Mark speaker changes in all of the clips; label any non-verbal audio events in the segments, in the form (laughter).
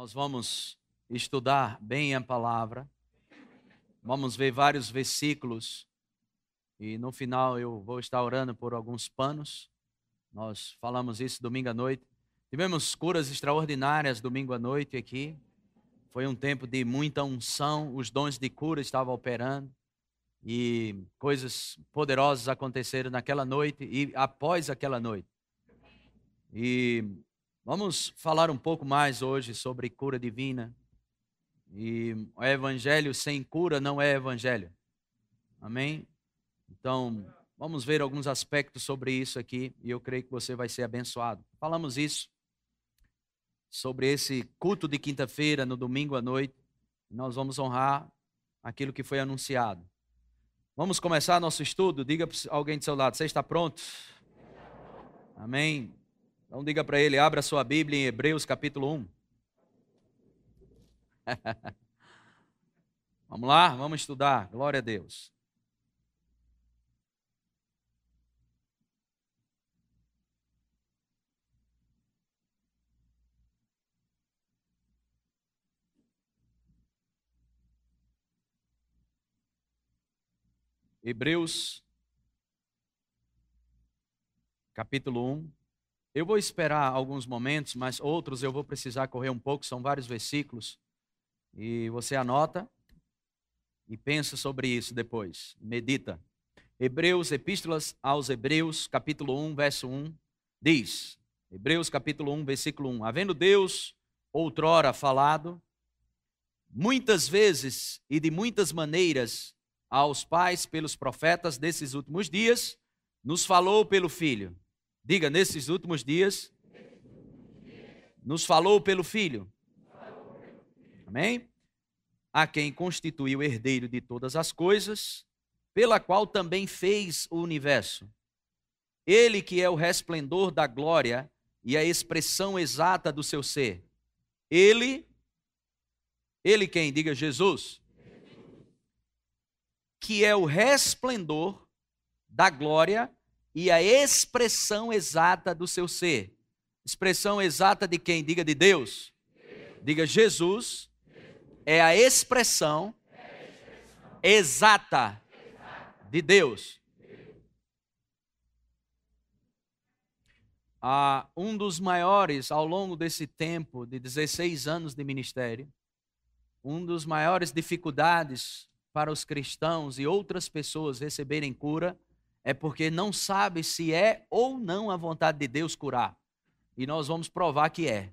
Speaker 1: Nós vamos estudar bem a palavra, vamos ver vários versículos e no final eu vou estar orando por alguns panos. Nós falamos isso domingo à noite. Tivemos curas extraordinárias domingo à noite aqui. Foi um tempo de muita unção, os dons de cura estavam operando e coisas poderosas aconteceram naquela noite e após aquela noite. E Vamos falar um pouco mais hoje sobre cura divina. E o evangelho sem cura não é evangelho. Amém? Então, vamos ver alguns aspectos sobre isso aqui e eu creio que você vai ser abençoado. Falamos isso sobre esse culto de quinta-feira, no domingo à noite. Nós vamos honrar aquilo que foi anunciado. Vamos começar nosso estudo. Diga para alguém do seu lado: você está pronto? Amém. Então diga para ele, abra sua Bíblia em Hebreus capítulo 1. (laughs) vamos lá, vamos estudar. Glória a Deus. Hebreus, capítulo 1. Eu vou esperar alguns momentos, mas outros eu vou precisar correr um pouco, são vários versículos. E você anota e pensa sobre isso depois. Medita. Hebreus, Epístolas aos Hebreus, capítulo 1, verso 1, diz: Hebreus, capítulo 1, versículo 1: Havendo Deus outrora falado, muitas vezes e de muitas maneiras aos pais pelos profetas desses últimos dias, nos falou pelo Filho Diga, nesses últimos dias, nos falou pelo Filho. Amém? A quem constituiu herdeiro de todas as coisas, pela qual também fez o universo. Ele que é o resplendor da glória e a expressão exata do seu ser. Ele, ele quem? Diga Jesus. Que é o resplendor da glória e a expressão exata do seu ser. Expressão exata de quem? Diga de Deus. Diga Jesus é a expressão exata de Deus. Ah, um dos maiores, ao longo desse tempo de 16 anos de ministério, um dos maiores dificuldades para os cristãos e outras pessoas receberem cura é porque não sabe se é ou não a vontade de Deus curar. E nós vamos provar que é.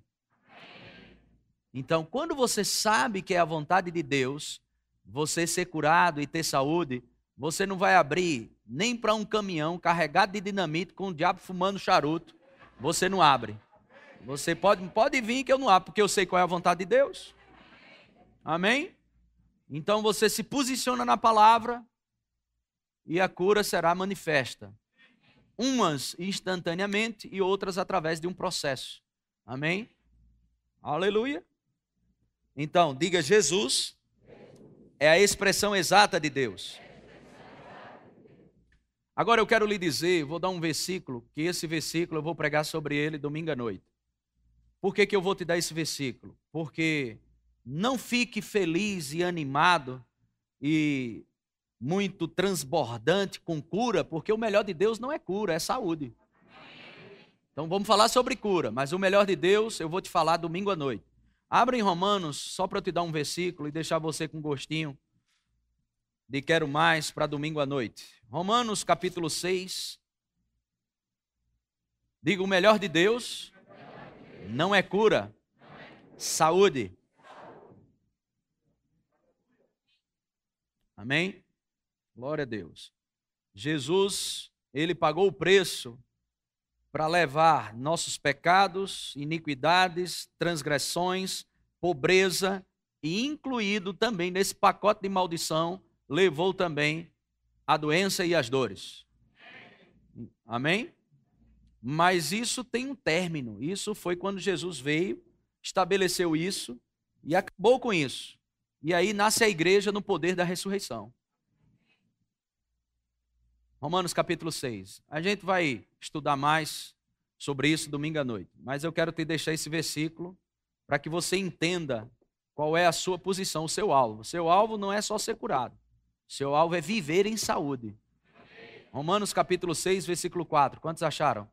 Speaker 1: Então, quando você sabe que é a vontade de Deus, você ser curado e ter saúde, você não vai abrir nem para um caminhão carregado de dinamite com o diabo fumando charuto. Você não abre. Você pode, pode vir que eu não abro, porque eu sei qual é a vontade de Deus. Amém? Então você se posiciona na palavra, e a cura será manifesta. Umas instantaneamente e outras através de um processo. Amém? Aleluia. Então, diga Jesus é a expressão exata de Deus. Agora eu quero lhe dizer, vou dar um versículo, que esse versículo eu vou pregar sobre ele domingo à noite. Por que, que eu vou te dar esse versículo? Porque não fique feliz e animado e muito transbordante com cura, porque o melhor de Deus não é cura, é saúde. Então vamos falar sobre cura, mas o melhor de Deus eu vou te falar domingo à noite. Abra em Romanos, só para eu te dar um versículo e deixar você com gostinho de quero mais para domingo à noite. Romanos capítulo 6. Diga: o melhor de Deus não é cura, saúde. Amém? Glória a Deus. Jesus, ele pagou o preço para levar nossos pecados, iniquidades, transgressões, pobreza e incluído também nesse pacote de maldição, levou também a doença e as dores. Amém? Mas isso tem um término. Isso foi quando Jesus veio, estabeleceu isso e acabou com isso. E aí nasce a igreja no poder da ressurreição. Romanos capítulo 6. A gente vai estudar mais sobre isso domingo à noite, mas eu quero te deixar esse versículo para que você entenda qual é a sua posição, o seu alvo. Seu alvo não é só ser curado. Seu alvo é viver em saúde. Romanos capítulo 6, versículo 4. Quantos acharam?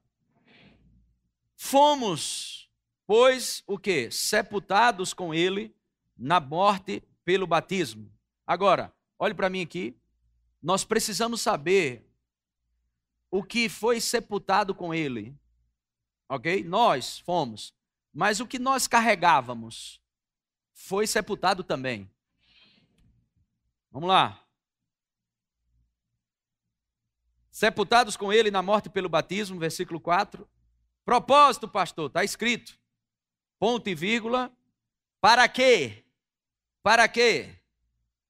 Speaker 1: Fomos, pois, o que? Sepultados com ele na morte pelo batismo. Agora, olhe para mim aqui. Nós precisamos saber o que foi sepultado com ele. Ok? Nós fomos. Mas o que nós carregávamos foi sepultado também. Vamos lá. Sepultados com ele na morte pelo batismo, versículo 4. Propósito, pastor, está escrito. Ponto e vírgula. Para quê? Para quê?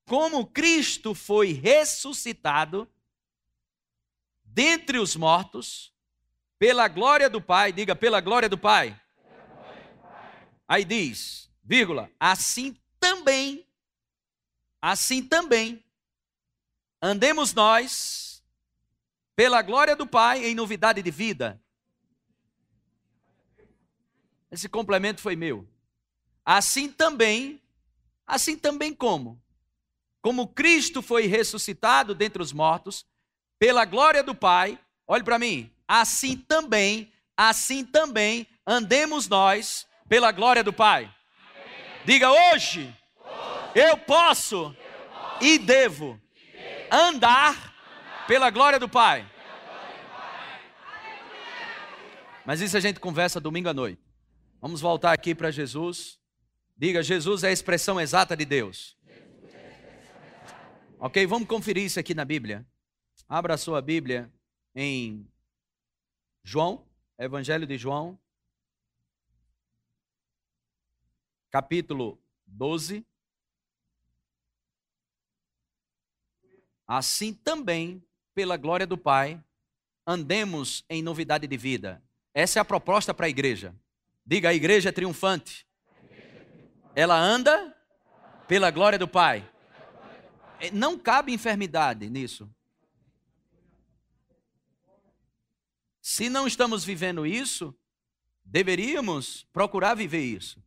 Speaker 1: Como Cristo foi ressuscitado dentre os mortos, pela glória do Pai, diga pela glória do Pai. Aí diz, vírgula, assim também, assim também, andemos nós pela glória do Pai em novidade de vida. Esse complemento foi meu. Assim também, assim também como? Como Cristo foi ressuscitado dentre os mortos, pela glória do Pai, olhe para mim, assim também, assim também andemos nós pela glória do Pai. Diga hoje, eu posso e devo andar pela glória do Pai. Mas isso a gente conversa domingo à noite. Vamos voltar aqui para Jesus. Diga, Jesus é a expressão exata de Deus. Ok, vamos conferir isso aqui na Bíblia. Abra a sua Bíblia em João, Evangelho de João, capítulo 12. Assim também, pela glória do Pai, andemos em novidade de vida. Essa é a proposta para a igreja. Diga, a igreja é triunfante. Ela anda pela glória do Pai. Não cabe enfermidade nisso. Se não estamos vivendo isso, deveríamos procurar viver isso.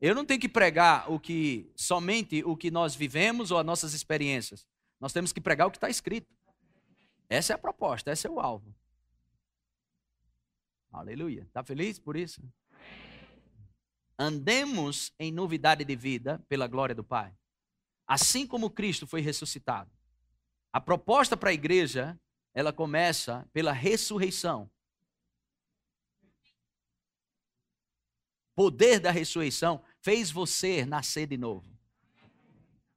Speaker 1: Eu não tenho que pregar o que somente o que nós vivemos ou as nossas experiências. Nós temos que pregar o que está escrito. Essa é a proposta, esse é o alvo. Aleluia. Está feliz por isso? andemos em novidade de vida pela glória do Pai. Assim como Cristo foi ressuscitado. A proposta para a igreja, ela começa pela ressurreição. Poder da ressurreição fez você nascer de novo.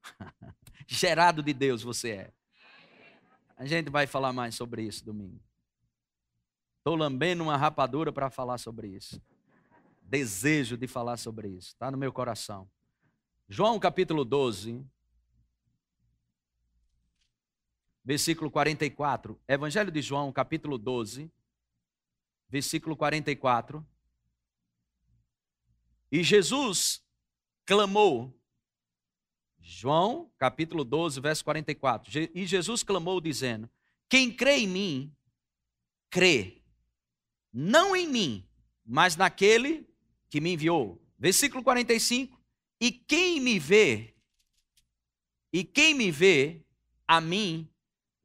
Speaker 1: (laughs) Gerado de Deus você é. A gente vai falar mais sobre isso domingo. Estou lambendo uma rapadura para falar sobre isso desejo de falar sobre isso, está no meu coração. João capítulo 12, versículo 44. Evangelho de João, capítulo 12, versículo 44. E Jesus clamou, João, capítulo 12, verso 44. E Jesus clamou, dizendo: Quem crê em mim, crê, não em mim, mas naquele que me enviou. Versículo 45. E quem me vê, e quem me vê, a mim,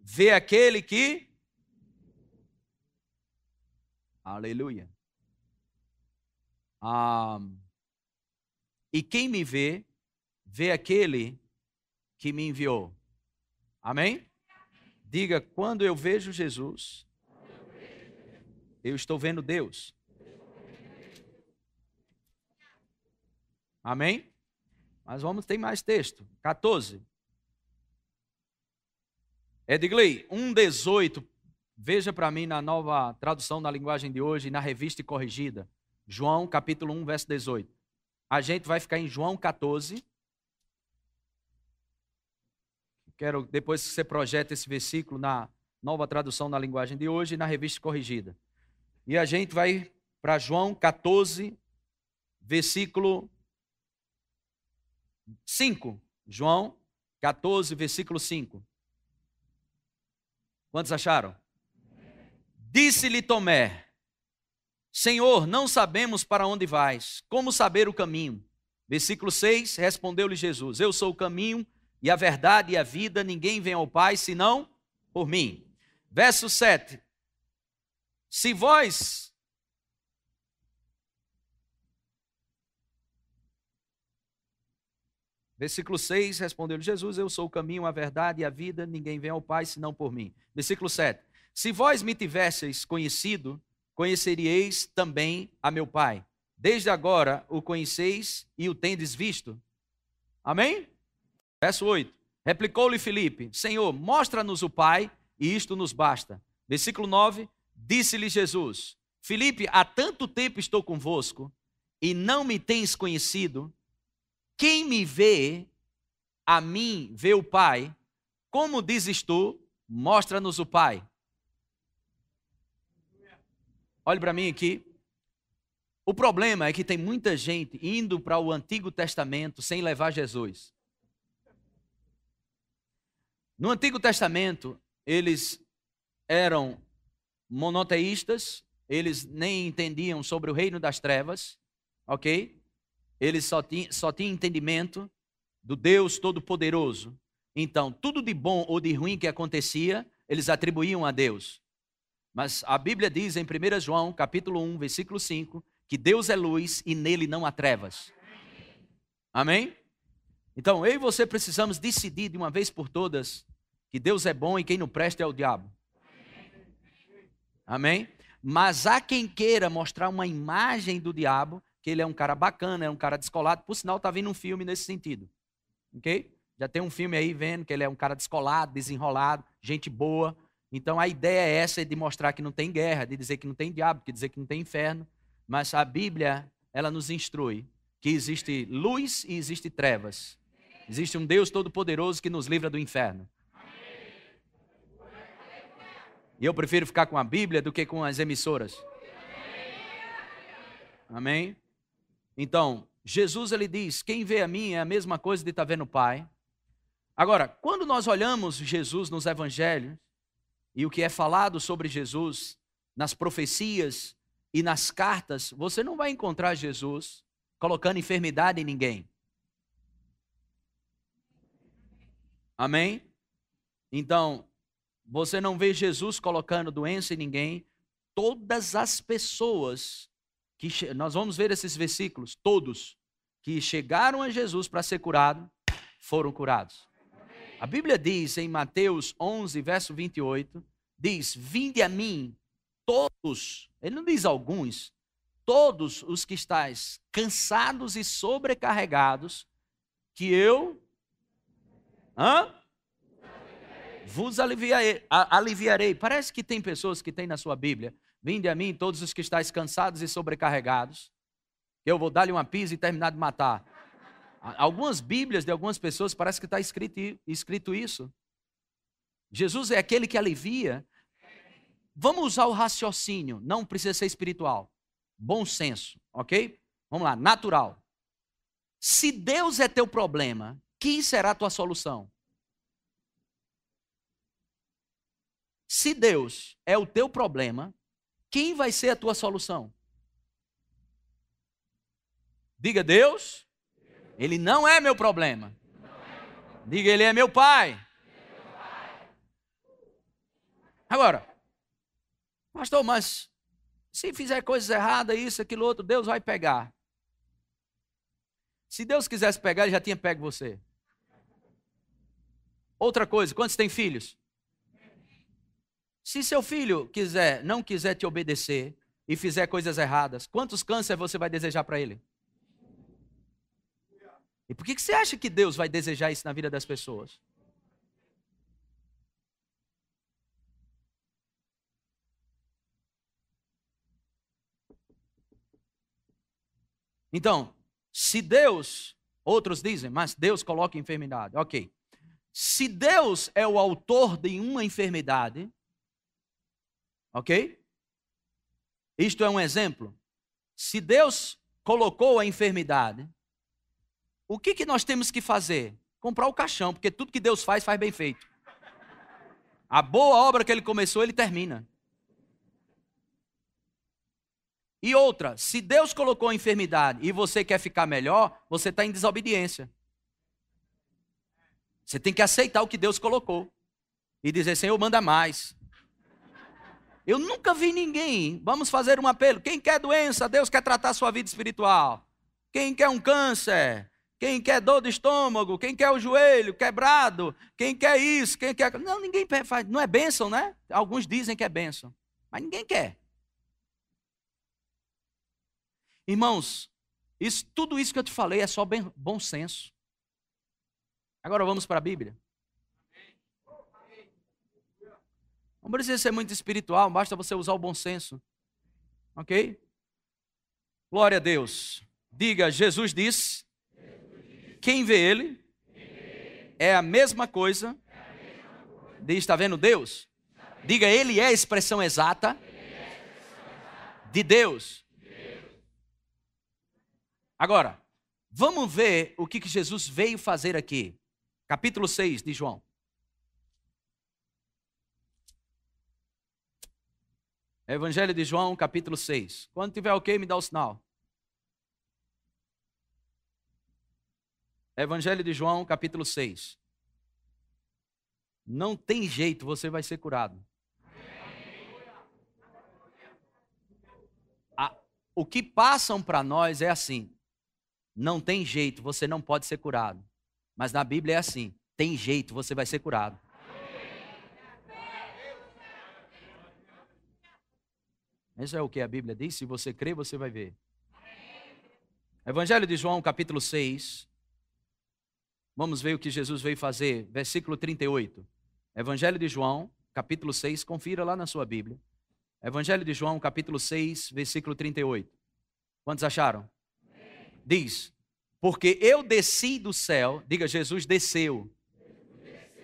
Speaker 1: vê aquele que. Aleluia. Ah, e quem me vê, vê aquele que me enviou. Amém? Diga, quando eu vejo Jesus, eu estou vendo Deus. Amém? Mas vamos, tem mais texto. 14. Edgley, 1,18. Veja para mim na nova tradução da linguagem de hoje, na revista corrigida. João, capítulo 1, verso 18. A gente vai ficar em João 14. Quero depois que você projeta esse versículo na nova tradução da linguagem de hoje na revista corrigida. E a gente vai para João 14, versículo 5. João 14, versículo 5. Quantos acharam? Disse-lhe Tomé: Senhor, não sabemos para onde vais, como saber o caminho? Versículo 6: Respondeu-lhe Jesus: Eu sou o caminho e a verdade e a vida, ninguém vem ao Pai senão por mim. Verso 7: Se vós Versículo 6, respondeu-lhe Jesus: Eu sou o caminho, a verdade e a vida, ninguém vem ao Pai senão por mim. Versículo 7: Se vós me tivesseis conhecido, conheceríeis também a meu Pai. Desde agora o conheceis e o tendes visto. Amém? Verso 8: Replicou-lhe Filipe: Senhor, mostra-nos o Pai, e isto nos basta. Versículo 9: Disse-lhe Jesus: Filipe, há tanto tempo estou convosco, e não me tens conhecido. Quem me vê, a mim vê o Pai. Como dizes tu, mostra-nos o Pai. Olhe para mim aqui. O problema é que tem muita gente indo para o Antigo Testamento sem levar Jesus. No Antigo Testamento, eles eram monoteístas, eles nem entendiam sobre o reino das trevas, ok? Eles só tinham, só tinham entendimento do Deus Todo-Poderoso. Então, tudo de bom ou de ruim que acontecia, eles atribuíam a Deus. Mas a Bíblia diz em 1 João, capítulo 1, versículo 5, que Deus é luz e nele não há trevas. Amém? Então, eu e você precisamos decidir de uma vez por todas que Deus é bom e quem não presta é o diabo. Amém? Mas há quem queira mostrar uma imagem do diabo, que ele é um cara bacana, é um cara descolado. Por sinal, está vindo um filme nesse sentido. Ok? Já tem um filme aí vendo que ele é um cara descolado, desenrolado, gente boa. Então a ideia é essa de mostrar que não tem guerra, de dizer que não tem diabo, de dizer que não tem inferno. Mas a Bíblia, ela nos instrui que existe luz e existe trevas. Existe um Deus todo-poderoso que nos livra do inferno. E eu prefiro ficar com a Bíblia do que com as emissoras. Amém? Então, Jesus ele diz: quem vê a mim é a mesma coisa de estar tá vendo o Pai. Agora, quando nós olhamos Jesus nos evangelhos, e o que é falado sobre Jesus nas profecias e nas cartas, você não vai encontrar Jesus colocando enfermidade em ninguém. Amém? Então, você não vê Jesus colocando doença em ninguém. Todas as pessoas que nós vamos ver esses versículos, todos que chegaram a Jesus para ser curado, foram curados. A Bíblia diz em Mateus 11, verso 28, diz: Vinde a mim, todos, ele não diz alguns, todos os que estáis cansados e sobrecarregados, que eu hã? vos aliviarei, aliviarei. Parece que tem pessoas que tem na sua Bíblia: Vinde a mim, todos os que estáis cansados e sobrecarregados, eu vou dar-lhe uma pisa e terminar de matar. Algumas Bíblias de algumas pessoas parece que está escrito, escrito isso. Jesus é aquele que alivia. Vamos usar o raciocínio, não precisa ser espiritual. Bom senso, ok? Vamos lá, natural. Se Deus é teu problema, quem será a tua solução? Se Deus é o teu problema, quem vai ser a tua solução? Diga Deus, ele não é meu problema. Diga, Ele é meu Pai. Agora, pastor, mas se fizer coisas erradas, isso, aquilo, outro, Deus vai pegar. Se Deus quisesse pegar, Ele já tinha pego você. Outra coisa, quantos têm filhos? Se seu filho quiser, não quiser te obedecer e fizer coisas erradas, quantos câncer você vai desejar para ele? E por que você acha que Deus vai desejar isso na vida das pessoas? Então, se Deus, outros dizem, mas Deus coloca enfermidade. Ok. Se Deus é o autor de uma enfermidade, ok? Isto é um exemplo. Se Deus colocou a enfermidade, o que, que nós temos que fazer? Comprar o caixão, porque tudo que Deus faz, faz bem feito. A boa obra que ele começou, ele termina. E outra, se Deus colocou a enfermidade e você quer ficar melhor, você está em desobediência. Você tem que aceitar o que Deus colocou e dizer: Senhor, manda mais. Eu nunca vi ninguém. Vamos fazer um apelo. Quem quer doença, Deus quer tratar sua vida espiritual. Quem quer um câncer, quem quer dor de estômago, quem quer o joelho quebrado, quem quer isso, quem quer. Não, ninguém faz. Não é bênção, né? Alguns dizem que é bênção, mas ninguém quer. Irmãos, isso, tudo isso que eu te falei é só bem, bom senso. Agora vamos para a Bíblia. Não precisa ser muito espiritual, basta você usar o bom senso. Ok? Glória a Deus. Diga, Jesus disse: quem vê Ele é a mesma coisa. Diz, está vendo Deus? Diga, Ele é a expressão exata de Deus. Agora, vamos ver o que Jesus veio fazer aqui. Capítulo 6 de João. Evangelho de João, capítulo 6. Quando tiver ok, me dá o sinal. Evangelho de João, capítulo 6. Não tem jeito, você vai ser curado. o que passam para nós é assim: não tem jeito, você não pode ser curado. Mas na Bíblia é assim: tem jeito, você vai ser curado. Isso é o que a Bíblia diz. Se você crê, você vai ver. Evangelho de João, capítulo 6. Vamos ver o que Jesus veio fazer. Versículo 38. Evangelho de João, capítulo 6. Confira lá na sua Bíblia. Evangelho de João, capítulo 6, versículo 38. Quantos acharam? diz: Porque eu desci do céu, diga, Jesus desceu.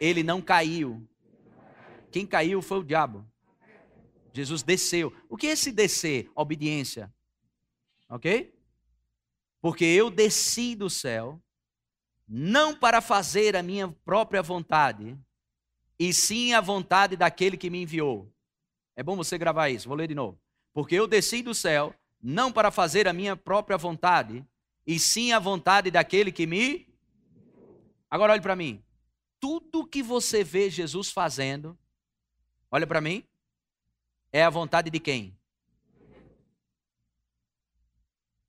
Speaker 1: Ele não caiu. Quem caiu foi o diabo. Jesus desceu. O que é esse descer? Obediência. Ok? Porque eu desci do céu, não para fazer a minha própria vontade, e sim a vontade daquele que me enviou. É bom você gravar isso, vou ler de novo. Porque eu desci do céu, não para fazer a minha própria vontade, e sim a vontade daquele que me. Agora olhe para mim. Tudo que você vê Jesus fazendo, olha para mim, é a vontade de quem?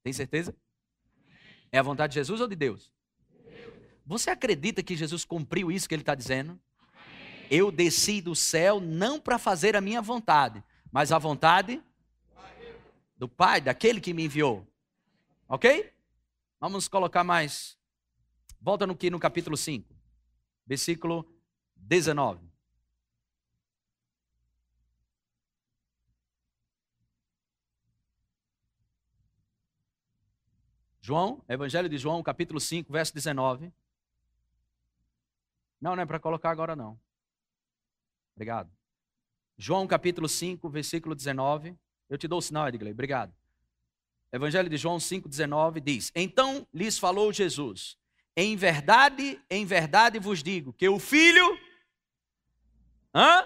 Speaker 1: Tem certeza? É a vontade de Jesus ou de Deus? Você acredita que Jesus cumpriu isso que ele está dizendo? Eu desci do céu não para fazer a minha vontade, mas a vontade do Pai, daquele que me enviou. Ok? Vamos colocar mais. Volta no que no capítulo 5, versículo 19. João, Evangelho de João, capítulo 5, verso 19. Não, não é para colocar agora não. Obrigado. João capítulo 5, versículo 19. Eu te dou o sinal, Edgley. Obrigado. Evangelho de João 5,19 diz: Então lhes falou Jesus: Em verdade, em verdade vos digo que o filho. Hã?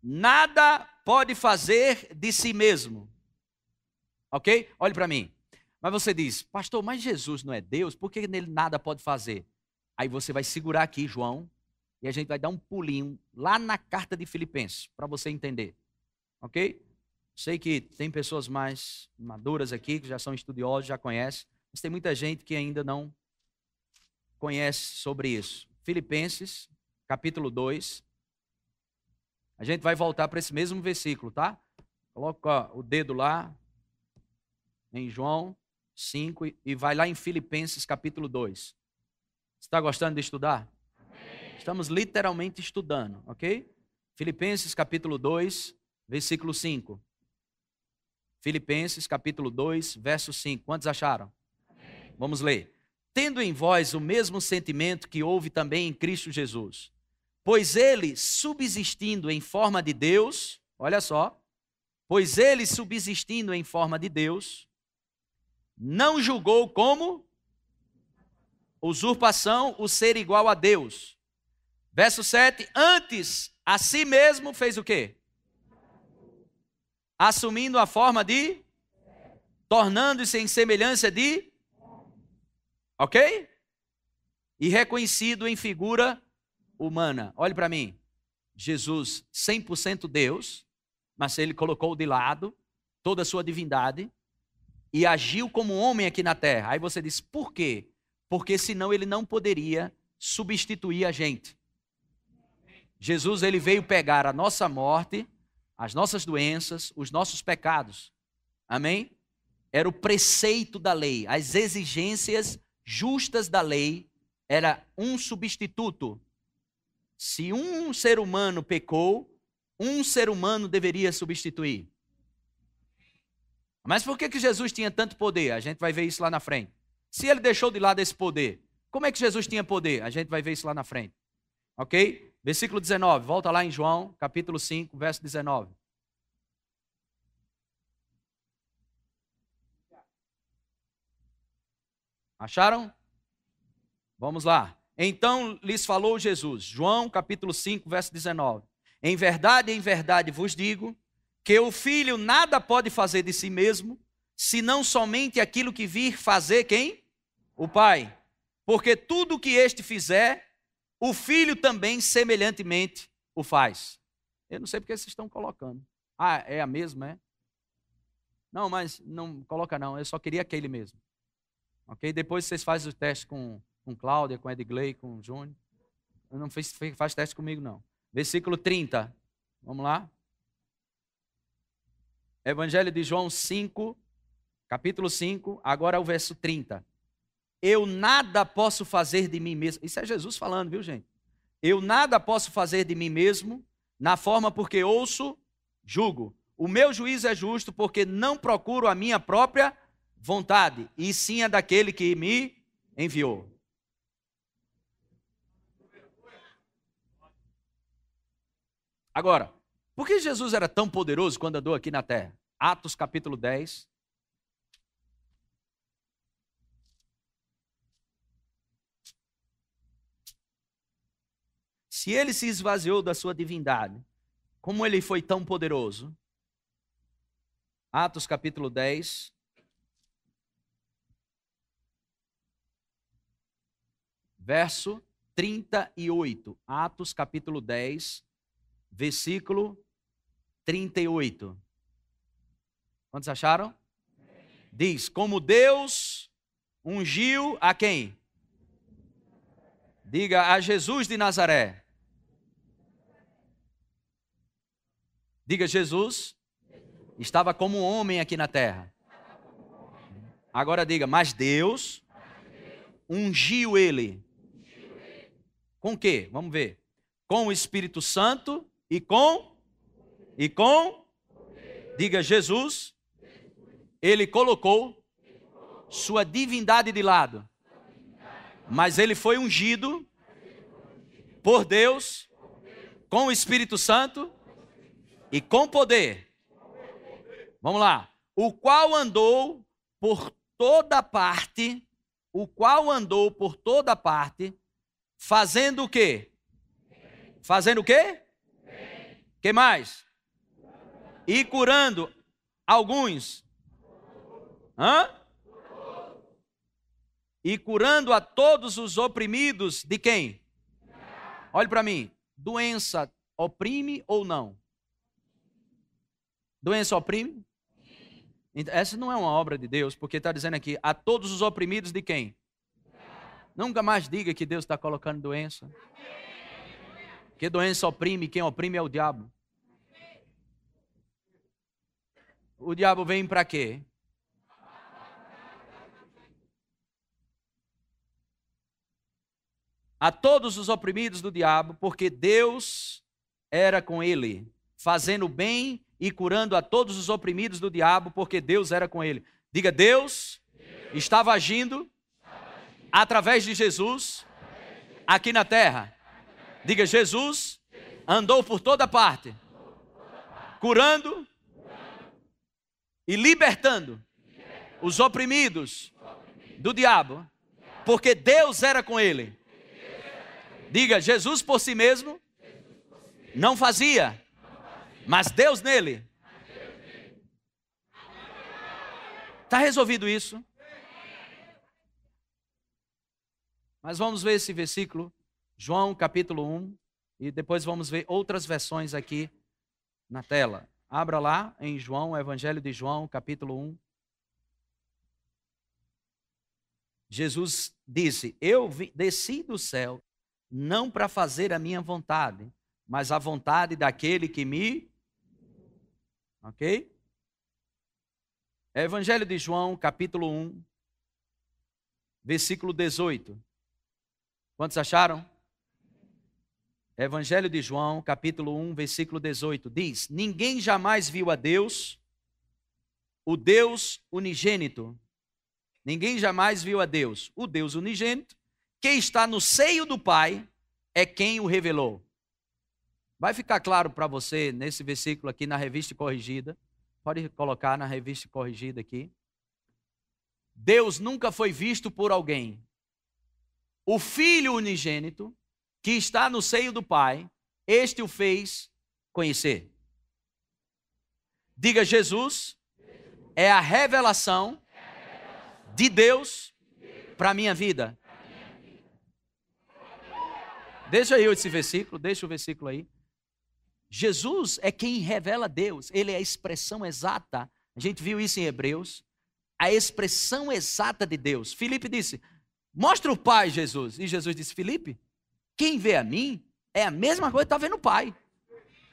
Speaker 1: Nada pode fazer de si mesmo. Ok? Olhe para mim. Mas você diz, pastor, mas Jesus não é Deus, por que nele nada pode fazer? Aí você vai segurar aqui, João, e a gente vai dar um pulinho lá na carta de Filipenses, para você entender. Ok? Sei que tem pessoas mais maduras aqui, que já são estudiosos, já conhecem, mas tem muita gente que ainda não conhece sobre isso. Filipenses, capítulo 2. A gente vai voltar para esse mesmo versículo, tá? Coloca o dedo lá em João 5 e vai lá em Filipenses, capítulo 2. Está gostando de estudar? Estamos literalmente estudando, ok? Filipenses, capítulo 2, versículo 5. Filipenses capítulo 2, verso 5. Quantos acharam? Vamos ler. Tendo em vós o mesmo sentimento que houve também em Cristo Jesus, pois ele, subsistindo em forma de Deus, olha só, pois ele, subsistindo em forma de Deus, não julgou como usurpação o ser igual a Deus. Verso 7, antes a si mesmo fez o quê? assumindo a forma de tornando-se em semelhança de OK? E reconhecido em figura humana. Olhe para mim. Jesus, 100% Deus, mas ele colocou de lado toda a sua divindade e agiu como homem aqui na terra. Aí você diz, por quê? Porque senão ele não poderia substituir a gente. Jesus ele veio pegar a nossa morte, as nossas doenças, os nossos pecados. Amém? Era o preceito da lei, as exigências justas da lei era um substituto. Se um ser humano pecou, um ser humano deveria substituir. Mas por que, que Jesus tinha tanto poder? A gente vai ver isso lá na frente. Se ele deixou de lado esse poder, como é que Jesus tinha poder? A gente vai ver isso lá na frente. Ok? Versículo 19, volta lá em João, capítulo 5, verso 19. Acharam? Vamos lá. Então lhes falou Jesus, João capítulo 5, verso 19. Em verdade, em verdade vos digo que o filho nada pode fazer de si mesmo, senão somente aquilo que vir fazer quem? O pai. Porque tudo que este fizer, o filho também semelhantemente o faz. Eu não sei porque vocês estão colocando. Ah, é a mesma, é? Não, mas não coloca não, eu só queria aquele mesmo. Ok? Depois vocês fazem o teste com, com Cláudia, com Edgley, com Júnior. Não faz, faz teste comigo, não. Versículo 30. Vamos lá. Evangelho de João 5, capítulo 5, agora o verso 30. Eu nada posso fazer de mim mesmo. Isso é Jesus falando, viu, gente? Eu nada posso fazer de mim mesmo, na forma porque ouço, julgo. O meu juízo é justo porque não procuro a minha própria vontade, e sim a daquele que me enviou. Agora, por que Jesus era tão poderoso quando andou aqui na terra? Atos capítulo 10. Se ele se esvaziou da sua divindade, como ele foi tão poderoso? Atos capítulo 10. Verso 38. Atos capítulo 10, versículo 38. Quantos acharam? Diz: Como Deus ungiu a quem? Diga a Jesus de Nazaré. Diga, Jesus estava como um homem aqui na terra. Agora diga, mas Deus ungiu ele. Com o? Vamos ver. Com o Espírito Santo e com e com diga Jesus, ele colocou sua divindade de lado. Mas ele foi ungido por Deus com o Espírito Santo e com poder. Vamos lá. O qual andou por toda parte, o qual andou por toda parte, fazendo o quê? Fazendo o quê? que mais? E curando alguns. Hã? E curando a todos os oprimidos de quem? Olhe para mim. Doença oprime ou não? Doença oprime? Essa não é uma obra de Deus, porque está dizendo aqui, a todos os oprimidos de quem? Nunca mais diga que Deus está colocando doença. Que doença oprime, quem oprime é o diabo. O diabo vem para quê? A todos os oprimidos do diabo, porque Deus era com ele, fazendo bem e curando a todos os oprimidos do diabo, porque Deus era com ele. Diga, Deus, Deus estava, agindo estava agindo através de Jesus aqui na terra. Diga, Jesus andou por toda parte, curando e libertando os oprimidos do diabo, porque Deus era com ele. Diga, Jesus por si mesmo não fazia, mas Deus nele Está resolvido isso? Mas vamos ver esse versículo, João capítulo 1, e depois vamos ver outras versões aqui na tela. Abra lá em João, Evangelho de João, capítulo 1. Jesus disse: Eu desci do céu não para fazer a minha vontade, mas a vontade daquele que me. Ok? Evangelho de João, capítulo 1, versículo 18. Quantos acharam? Evangelho de João, capítulo 1, versículo 18, diz: Ninguém jamais viu a Deus, o Deus unigênito. Ninguém jamais viu a Deus, o Deus unigênito, que está no seio do Pai, é quem o revelou. Vai ficar claro para você nesse versículo aqui na revista corrigida. Pode colocar na revista corrigida aqui. Deus nunca foi visto por alguém. O Filho unigênito que está no seio do Pai, este o fez conhecer. Diga Jesus, é a revelação de Deus para a minha vida. Deixa aí esse versículo, deixa o versículo aí. Jesus é quem revela Deus, ele é a expressão exata. A gente viu isso em Hebreus. A expressão exata de Deus. Filipe disse: Mostra o Pai, Jesus. E Jesus disse: Filipe, quem vê a mim é a mesma coisa que está vendo o Pai.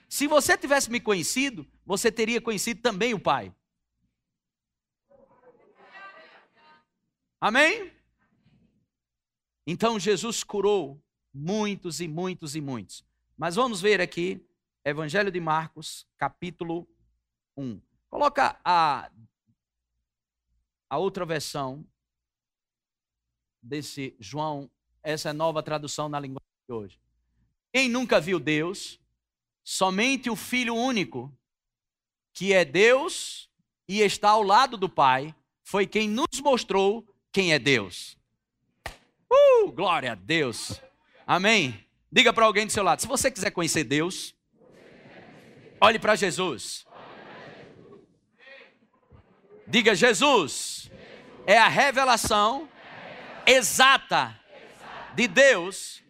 Speaker 1: Se você tivesse me conhecido, você teria conhecido também o Pai. Amém? Então Jesus curou muitos e muitos e muitos. Mas vamos ver aqui, Evangelho de Marcos, capítulo 1. Coloca a, a outra versão desse João, essa é nova tradução na língua de hoje. Quem nunca viu Deus, somente o Filho único, que é Deus e está ao lado do Pai, foi quem nos mostrou quem é Deus. Uh, glória a Deus. Amém. Diga para alguém do seu lado, se você quiser conhecer Deus, olhe para Jesus. Diga Jesus é a revelação exata de Deus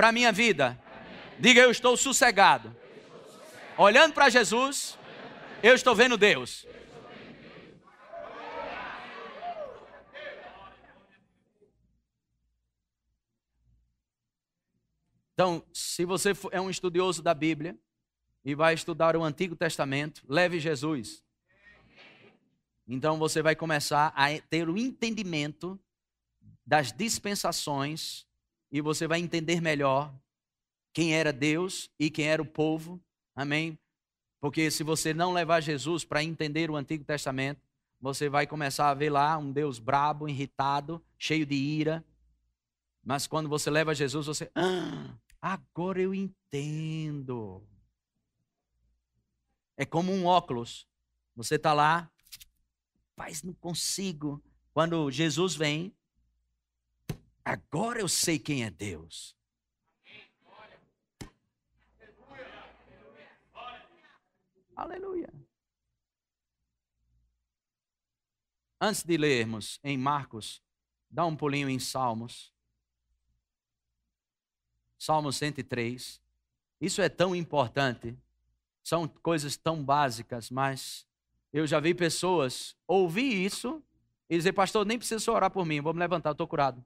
Speaker 1: para a minha vida. Diga, eu estou sossegado. Olhando para Jesus, eu estou vendo Deus. Então, se você é um estudioso da Bíblia e vai estudar o Antigo Testamento, leve Jesus. Então você vai começar a ter o entendimento das dispensações e você vai entender melhor quem era Deus e quem era o povo. Amém? Porque se você não levar Jesus para entender o Antigo Testamento, você vai começar a ver lá um Deus brabo, irritado, cheio de ira. Mas quando você leva Jesus, você, ah, agora eu entendo. É como um óculos. Você está lá, mas não consigo. Quando Jesus vem, Agora eu sei quem é Deus. Aleluia. Antes de lermos em Marcos, dá um pulinho em Salmos. Salmo 103. Isso é tão importante. São coisas tão básicas, mas eu já vi pessoas ouvir isso e dizer, pastor, nem precisa orar por mim, vou me levantar, estou curado.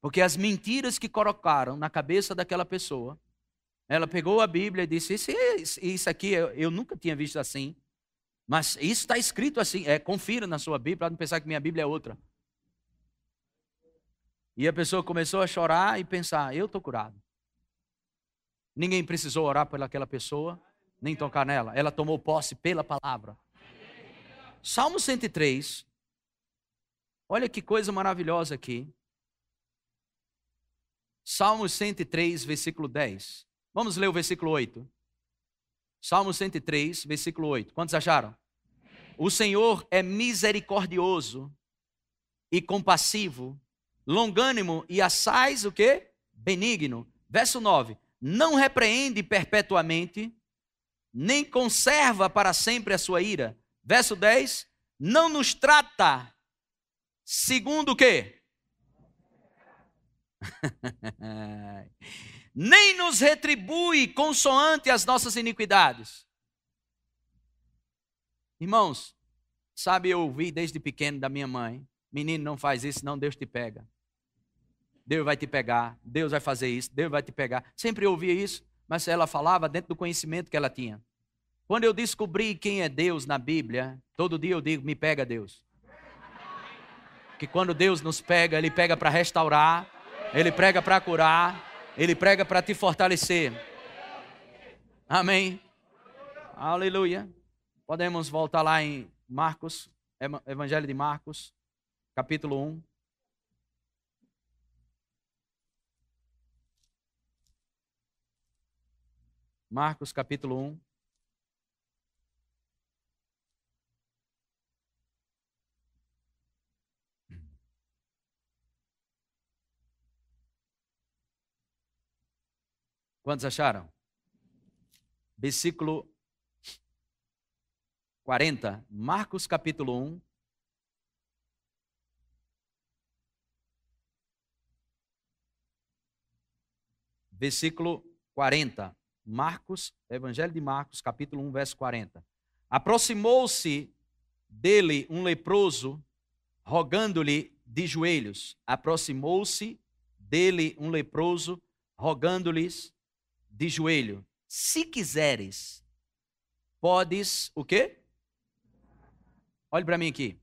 Speaker 1: Porque as mentiras que colocaram na cabeça daquela pessoa, ela pegou a Bíblia e disse: Isso, isso aqui eu, eu nunca tinha visto assim. Mas isso está escrito assim. É, confira na sua Bíblia, para não pensar que minha Bíblia é outra. E a pessoa começou a chorar e pensar: Eu estou curado. Ninguém precisou orar pelaquela pessoa, nem tocar nela. Ela tomou posse pela palavra. Salmo 103. Olha que coisa maravilhosa aqui. Salmo 103, versículo 10. Vamos ler o versículo 8. Salmo 103, versículo 8. Quantos acharam? O Senhor é misericordioso e compassivo, longânimo e assaz o quê? Benigno. Verso 9. Não repreende perpetuamente, nem conserva para sempre a sua ira. Verso 10: Não nos trata segundo o quê? (laughs) Nem nos retribui consoante as nossas iniquidades. Irmãos, sabe, eu ouvi desde pequeno da minha mãe: menino, não faz isso, não, Deus te pega. Deus vai te pegar, Deus vai fazer isso, Deus vai te pegar. Sempre ouvia isso, mas ela falava dentro do conhecimento que ela tinha. Quando eu descobri quem é Deus na Bíblia, todo dia eu digo: me pega, Deus. Que quando Deus nos pega, Ele pega para restaurar, Ele prega para curar, Ele prega para te fortalecer. Amém. Aleluia. Podemos voltar lá em Marcos, Evangelho de Marcos, capítulo 1. Marcos capítulo 1. Quantos acharam? Versículo 40. Marcos capítulo 1. Versículo 40. Marcos, Evangelho de Marcos, capítulo 1, verso 40. Aproximou-se dele um leproso, rogando-lhe de joelhos. Aproximou-se dele um leproso, rogando-lhes de joelho. Se quiseres, podes o quê? Olhe para mim aqui.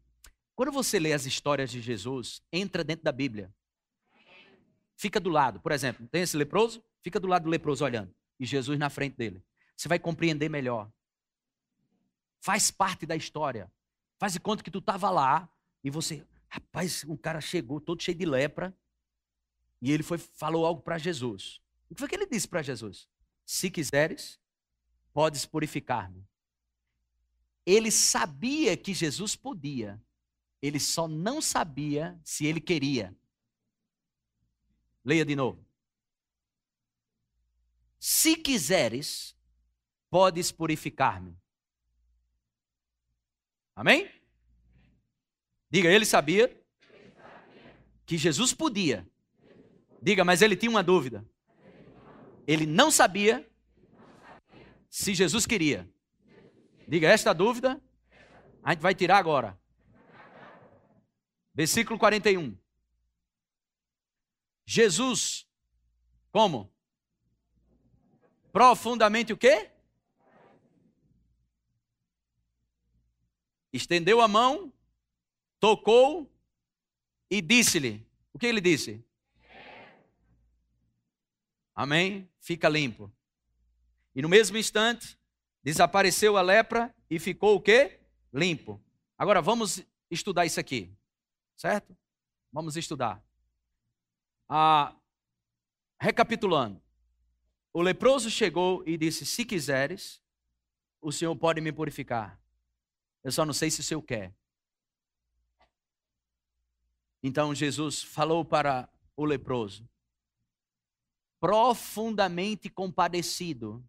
Speaker 1: Quando você lê as histórias de Jesus, entra dentro da Bíblia. Fica do lado. Por exemplo, tem esse leproso? Fica do lado do leproso olhando e Jesus na frente dele. Você vai compreender melhor. Faz parte da história. Faz de conta que tu estava lá e você, rapaz, um cara chegou todo cheio de lepra e ele foi falou algo para Jesus. O que foi que ele disse para Jesus? Se quiseres, podes purificar-me. Ele sabia que Jesus podia. Ele só não sabia se ele queria. Leia de novo. Se quiseres, podes purificar-me. Amém? Diga, ele sabia que Jesus podia. Diga, mas ele tinha uma dúvida. Ele não sabia se Jesus queria. Diga, esta dúvida a gente vai tirar agora. Versículo 41. Jesus, como? profundamente o quê? Estendeu a mão, tocou e disse-lhe. O que ele disse? Amém? Fica limpo. E no mesmo instante, desapareceu a lepra e ficou o quê? Limpo. Agora vamos estudar isso aqui. Certo? Vamos estudar. Ah, recapitulando. O leproso chegou e disse: Se quiseres, o Senhor pode me purificar. Eu só não sei se o Senhor quer. Então Jesus falou para o leproso, profundamente compadecido.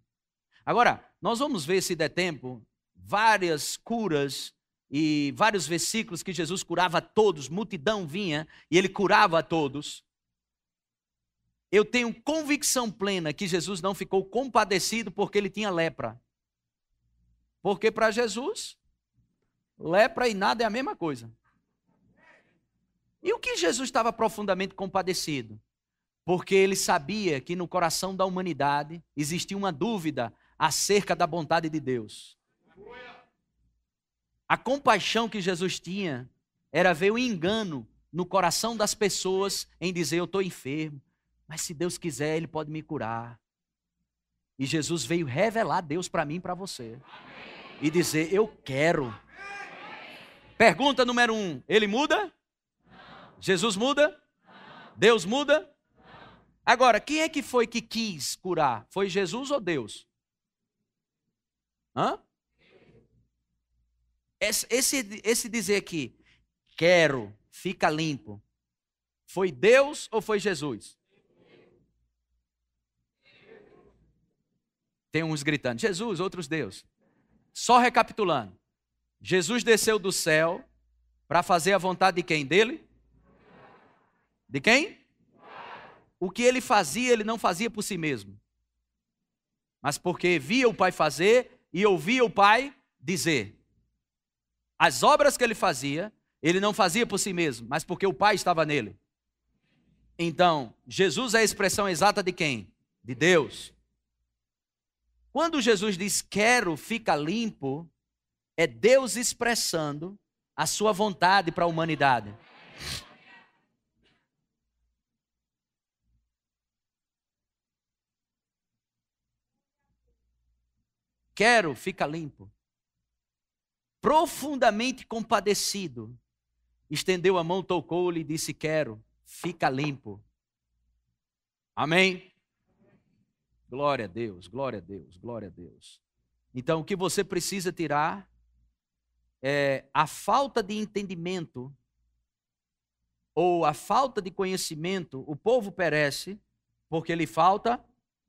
Speaker 1: Agora, nós vamos ver, se der tempo, várias curas e vários versículos que Jesus curava a todos, multidão vinha e ele curava a todos eu tenho convicção plena que Jesus não ficou compadecido porque ele tinha lepra. Porque para Jesus, lepra e nada é a mesma coisa. E o que Jesus estava profundamente compadecido? Porque ele sabia que no coração da humanidade existia uma dúvida acerca da vontade de Deus. A compaixão que Jesus tinha era ver o engano no coração das pessoas em dizer: Eu estou enfermo, mas se Deus quiser, Ele pode me curar. E Jesus veio revelar Deus para mim e para você. E dizer: Eu quero. Pergunta número um: Ele muda? Jesus muda? Deus muda? Agora, quem é que foi que quis curar? Foi Jesus ou Deus? Hã? Esse, esse, esse dizer aqui, quero, fica limpo, foi Deus ou foi Jesus? Tem uns gritando, Jesus, outros Deus. Só recapitulando. Jesus desceu do céu para fazer a vontade de quem? Dele? De quem? O que ele fazia, ele não fazia por si mesmo. Mas porque via o Pai fazer e ouvia o Pai dizer. As obras que ele fazia, ele não fazia por si mesmo, mas porque o Pai estava nele. Então, Jesus é a expressão exata de quem? De Deus. Quando Jesus diz quero, fica limpo, é Deus expressando a sua vontade para a humanidade. Quero, fica limpo. Profundamente compadecido, estendeu a mão, tocou-lhe e disse: Quero, fica limpo. Amém? Glória a Deus, glória a Deus, glória a Deus. Então, o que você precisa tirar é a falta de entendimento ou a falta de conhecimento. O povo perece porque lhe falta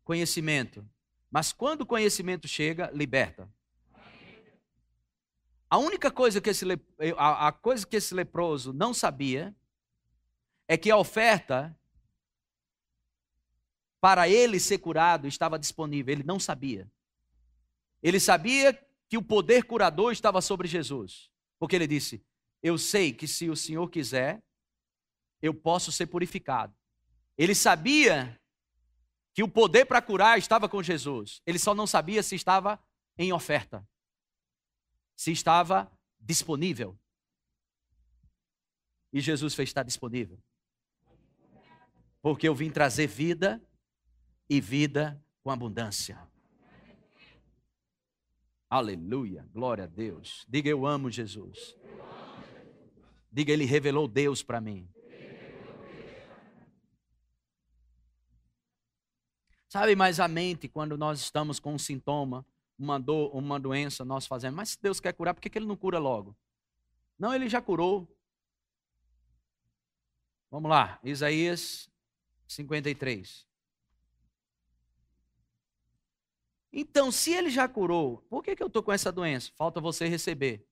Speaker 1: conhecimento. Mas quando o conhecimento chega, liberta. A única coisa que esse, a, a coisa que esse leproso não sabia é que a oferta para ele ser curado estava disponível. Ele não sabia. Ele sabia que o poder curador estava sobre Jesus. Porque ele disse: Eu sei que se o Senhor quiser, eu posso ser purificado. Ele sabia que o poder para curar estava com Jesus. Ele só não sabia se estava em oferta, se estava disponível. E Jesus fez estar disponível. Porque eu vim trazer vida e vida com abundância. Aleluia, glória a Deus. Diga eu amo Jesus. Diga ele revelou Deus para mim. Sabe, mas a mente, quando nós estamos com um sintoma, uma dor, uma doença, nós fazemos, mas se Deus quer curar, por que, que ele não cura logo? Não, ele já curou. Vamos lá, Isaías 53. Então, se ele já curou, por que, que eu estou com essa doença? Falta você receber.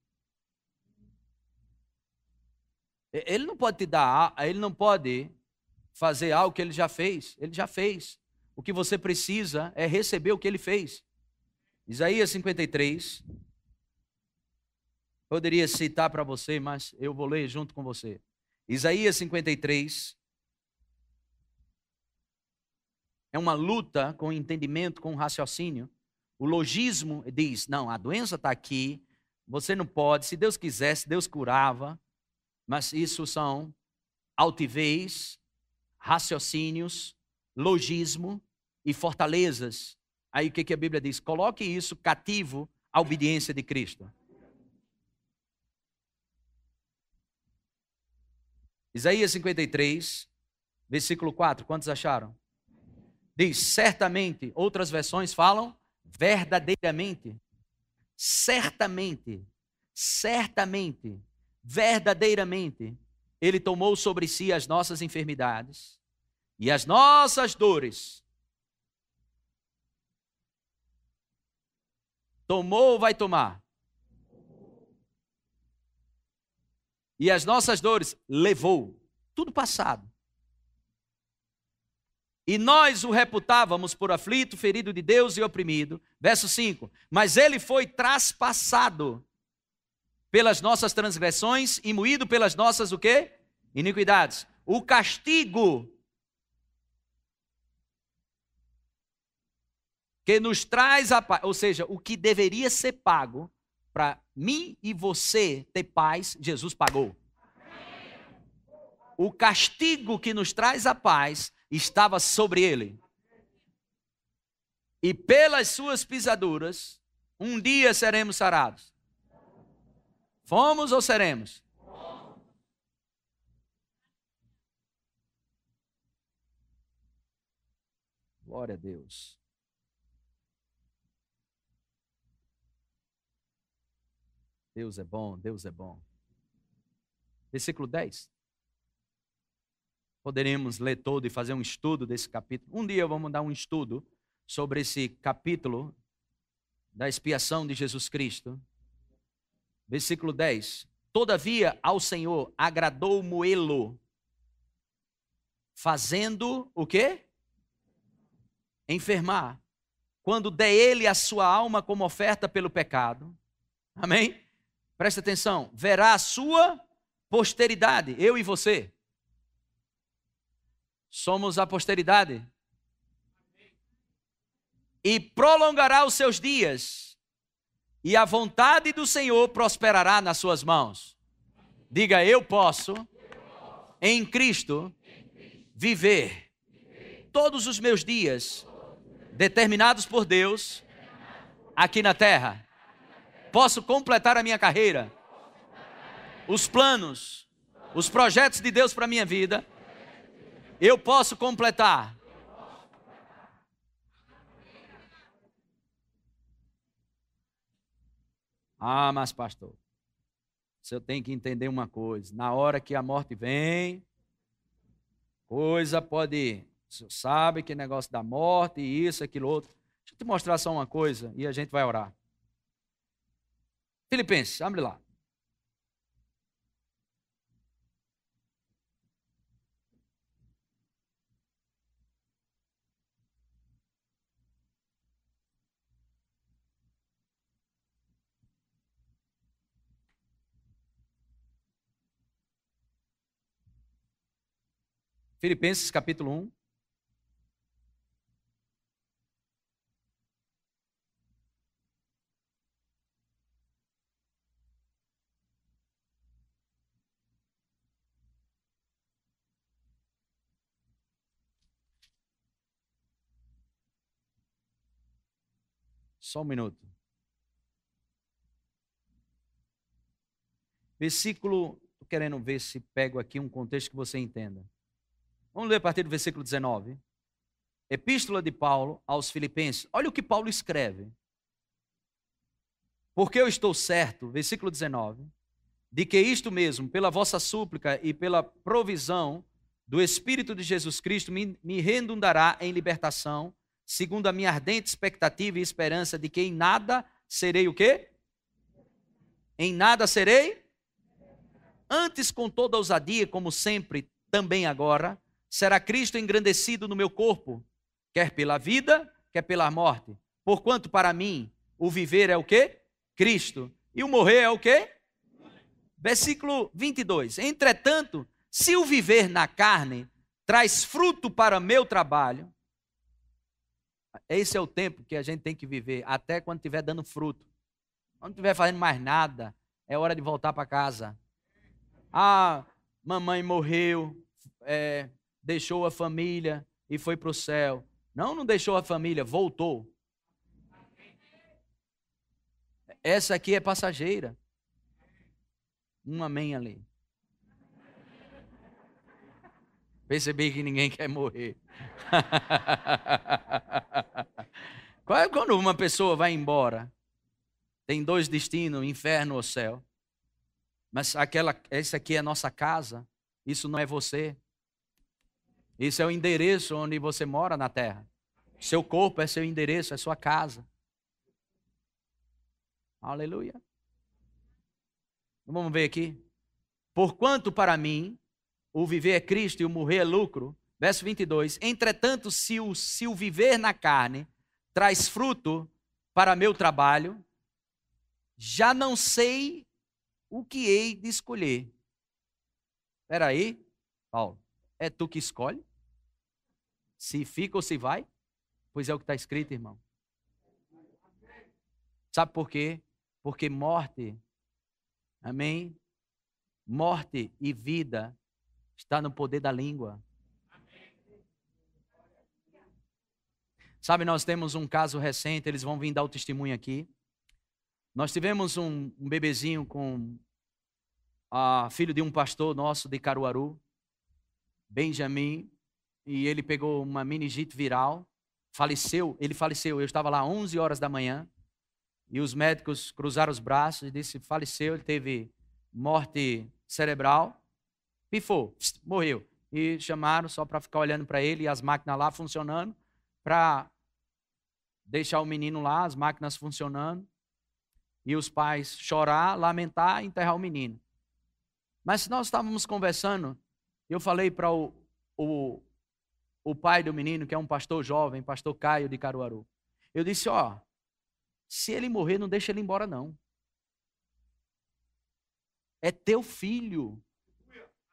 Speaker 1: Ele não pode te dar, ele não pode fazer algo que ele já fez. Ele já fez. O que você precisa é receber o que ele fez. Isaías 53. Poderia citar para você, mas eu vou ler junto com você. Isaías 53. É uma luta com entendimento, com raciocínio. O logismo diz: não, a doença está aqui, você não pode. Se Deus quisesse, Deus curava. Mas isso são altivez, raciocínios, logismo e fortalezas. Aí o que, que a Bíblia diz? Coloque isso cativo à obediência de Cristo. Isaías 53, versículo 4, quantos acharam? Diz: certamente, outras versões falam verdadeiramente, certamente, certamente, verdadeiramente, Ele tomou sobre si as nossas enfermidades e as nossas dores Tomou ou vai tomar? E as nossas dores levou. Tudo passado. E nós o reputávamos por aflito, ferido de Deus e oprimido. Verso 5. Mas ele foi traspassado pelas nossas transgressões e moído pelas nossas o quê? Iniquidades. O castigo que nos traz a paz, ou seja, o que deveria ser pago para mim e você ter paz, Jesus pagou. O castigo que nos traz a paz estava sobre ele. E pelas suas pisaduras, um dia seremos sarados. Fomos ou seremos? Glória a Deus. Deus é bom, Deus é bom. Versículo 10. Poderemos ler todo e fazer um estudo desse capítulo. Um dia vamos dar um estudo sobre esse capítulo da expiação de Jesus Cristo. Versículo 10. Todavia ao Senhor agradou moê-lo, fazendo o quê? Enfermar. Quando der ele a sua alma como oferta pelo pecado. Amém? Presta atenção. Verá a sua posteridade, eu e você. Somos a posteridade. E prolongará os seus dias, e a vontade do Senhor prosperará nas suas mãos. Diga, eu posso, em Cristo, viver todos os meus dias determinados por Deus aqui na terra. Posso completar a minha carreira, os planos, os projetos de Deus para a minha vida eu posso completar. Ah, mas pastor, você tem que entender uma coisa: na hora que a morte vem, coisa pode. Você sabe que negócio da morte, isso, aquilo, outro. Deixa eu te mostrar só uma coisa e a gente vai orar. Filipenses, abre lá. Filipenses capítulo 1. Só um minuto. Versículo, estou querendo ver se pego aqui um contexto que você entenda. Vamos ler a partir do versículo 19. Epístola de Paulo aos Filipenses. Olha o que Paulo escreve. Porque eu estou certo, versículo 19, de que isto mesmo, pela vossa súplica e pela provisão do Espírito de Jesus Cristo, me, me redundará em libertação, segundo a minha ardente expectativa e esperança de que em nada serei o quê? Em nada serei? Antes, com toda ousadia, como sempre, também agora, será Cristo engrandecido no meu corpo, quer pela vida, quer pela morte. Porquanto para mim o viver é o quê? Cristo. E o morrer é o quê? Versículo 22. Entretanto, se o viver na carne traz fruto para meu trabalho, esse é o tempo que a gente tem que viver, até quando estiver dando fruto. Quando estiver fazendo mais nada, é hora de voltar para casa. Ah, mamãe morreu, é, deixou a família e foi para o céu. Não, não deixou a família, voltou. Essa aqui é passageira. Um amém ali. Percebi que ninguém (laughs) quer morrer. (laughs) É quando uma pessoa vai embora? Tem dois destinos, inferno ou céu. Mas aquela, essa aqui é a nossa casa. Isso não é você. Isso é o endereço onde você mora na terra. Seu corpo é seu endereço, é sua casa. Aleluia. Vamos ver aqui. Porquanto para mim o viver é Cristo e o morrer é lucro. Verso 22. Entretanto, se o, se o viver na carne traz fruto para meu trabalho, já não sei o que hei de escolher. Espera aí, Paulo. É tu que escolhe? Se fica ou se vai? Pois é o que está escrito, irmão. Sabe por quê? Porque morte, amém? Morte e vida está no poder da língua. Sabe, nós temos um caso recente, eles vão vir dar o testemunho aqui. Nós tivemos um, um bebezinho com a filho de um pastor nosso de Caruaru, Benjamin, e ele pegou uma meningite viral, faleceu, ele faleceu, eu estava lá 11 horas da manhã, e os médicos cruzaram os braços e disse, faleceu, ele teve morte cerebral, pifou, morreu. E chamaram só para ficar olhando para ele e as máquinas lá funcionando, para deixar o menino lá, as máquinas funcionando. e os pais chorar, lamentar, enterrar o menino. Mas nós estávamos conversando, eu falei para o, o, o pai do menino, que é um pastor jovem, pastor Caio de Caruaru. Eu disse: Ó, se ele morrer, não deixa ele embora, não. É teu filho.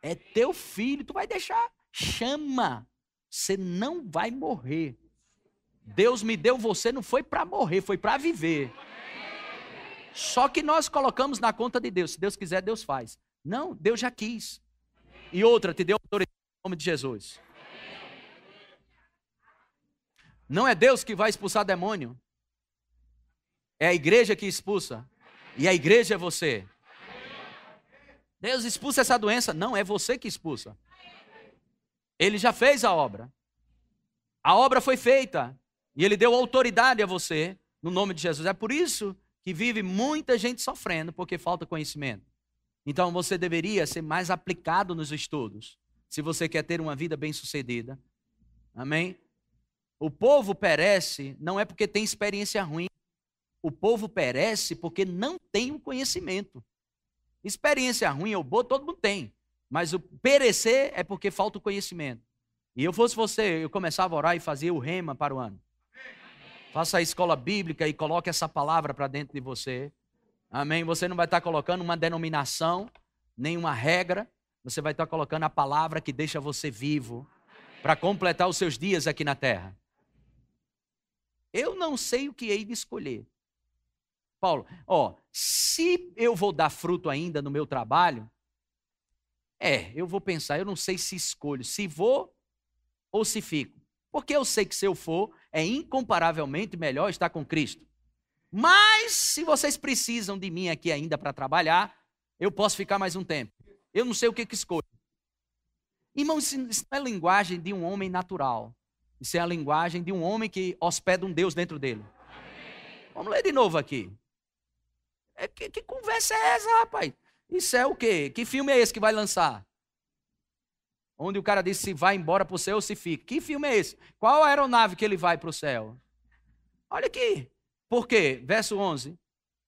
Speaker 1: É teu filho. Tu vai deixar. Chama. Você não vai morrer. Deus me deu você, não foi para morrer, foi para viver. Só que nós colocamos na conta de Deus. Se Deus quiser, Deus faz. Não, Deus já quis. E outra, te deu autoridade em nome de Jesus. Não é Deus que vai expulsar demônio. É a igreja que expulsa. E a igreja é você. Deus expulsa essa doença. Não, é você que expulsa. Ele já fez a obra. A obra foi feita. E ele deu autoridade a você, no nome de Jesus. É por isso que vive muita gente sofrendo porque falta conhecimento. Então você deveria ser mais aplicado nos estudos, se você quer ter uma vida bem-sucedida. Amém? O povo perece não é porque tem experiência ruim. O povo perece porque não tem o conhecimento. Experiência ruim ou boa todo mundo tem, mas o perecer é porque falta o conhecimento. E eu fosse você, eu começava a orar e fazia o rema para o ano. Faça a escola bíblica e coloque essa palavra para dentro de você. Amém? Você não vai estar colocando uma denominação, nem uma regra. Você vai estar colocando a palavra que deixa você vivo para completar os seus dias aqui na terra. Eu não sei o que hei de escolher. Paulo, ó, se eu vou dar fruto ainda no meu trabalho, é, eu vou pensar, eu não sei se escolho, se vou ou se fico. Porque eu sei que se eu for, é incomparavelmente melhor estar com Cristo. Mas, se vocês precisam de mim aqui ainda para trabalhar, eu posso ficar mais um tempo. Eu não sei o que, que escolho. Irmão, isso não é linguagem de um homem natural. Isso é a linguagem de um homem que hospeda um Deus dentro dele. Vamos ler de novo aqui. É, que, que conversa é essa, rapaz? Isso é o quê? Que filme é esse que vai lançar? Onde o cara disse se vai embora para o céu ou se fica. Que filme é esse? Qual aeronave que ele vai para o céu? Olha aqui. Por quê? Verso 11.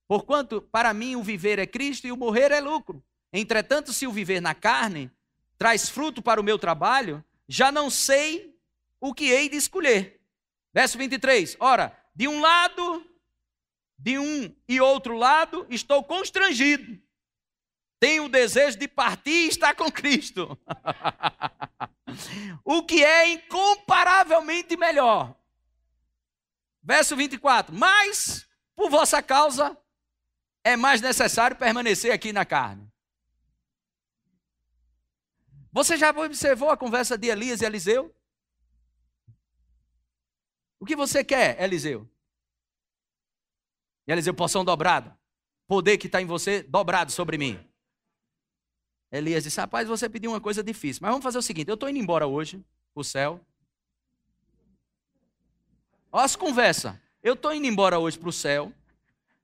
Speaker 1: Porquanto para mim o viver é Cristo e o morrer é lucro. Entretanto, se o viver na carne traz fruto para o meu trabalho, já não sei o que hei de escolher. Verso 23. Ora, de um lado, de um e outro lado, estou constrangido tem o desejo de partir e estar com Cristo. (laughs) o que é incomparavelmente melhor. Verso 24: Mas, por vossa causa, é mais necessário permanecer aqui na carne. Você já observou a conversa de Elias e Eliseu? O que você quer, Eliseu? Eliseu, poção dobrada. Poder que está em você dobrado sobre mim. Elias disse: Rapaz, você pediu uma coisa difícil, mas vamos fazer o seguinte: eu estou indo embora hoje para o céu. Olha as conversas. Eu estou indo embora hoje para o céu.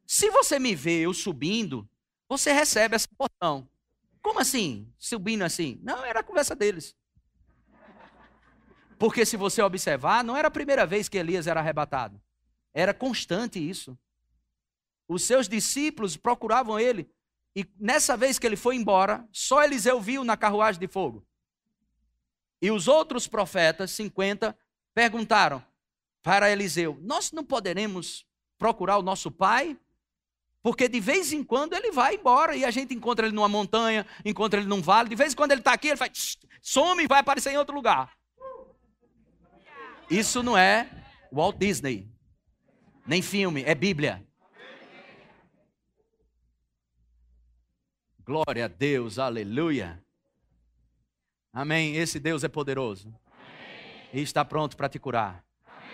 Speaker 1: Se você me vê eu subindo, você recebe essa porção. Como assim? Subindo assim? Não, era a conversa deles. Porque se você observar, não era a primeira vez que Elias era arrebatado. Era constante isso. Os seus discípulos procuravam ele e nessa vez que ele foi embora, só Eliseu viu na carruagem de fogo. E os outros profetas, 50, perguntaram para Eliseu: Nós não poderemos procurar o nosso pai? Porque de vez em quando ele vai embora e a gente encontra ele numa montanha, encontra ele num vale. De vez em quando ele está aqui, ele faz some e vai aparecer em outro lugar. Isso não é Walt Disney, nem filme, é Bíblia. Glória a Deus, aleluia. Amém. Esse Deus é poderoso Amém. e está pronto para te curar. Amém.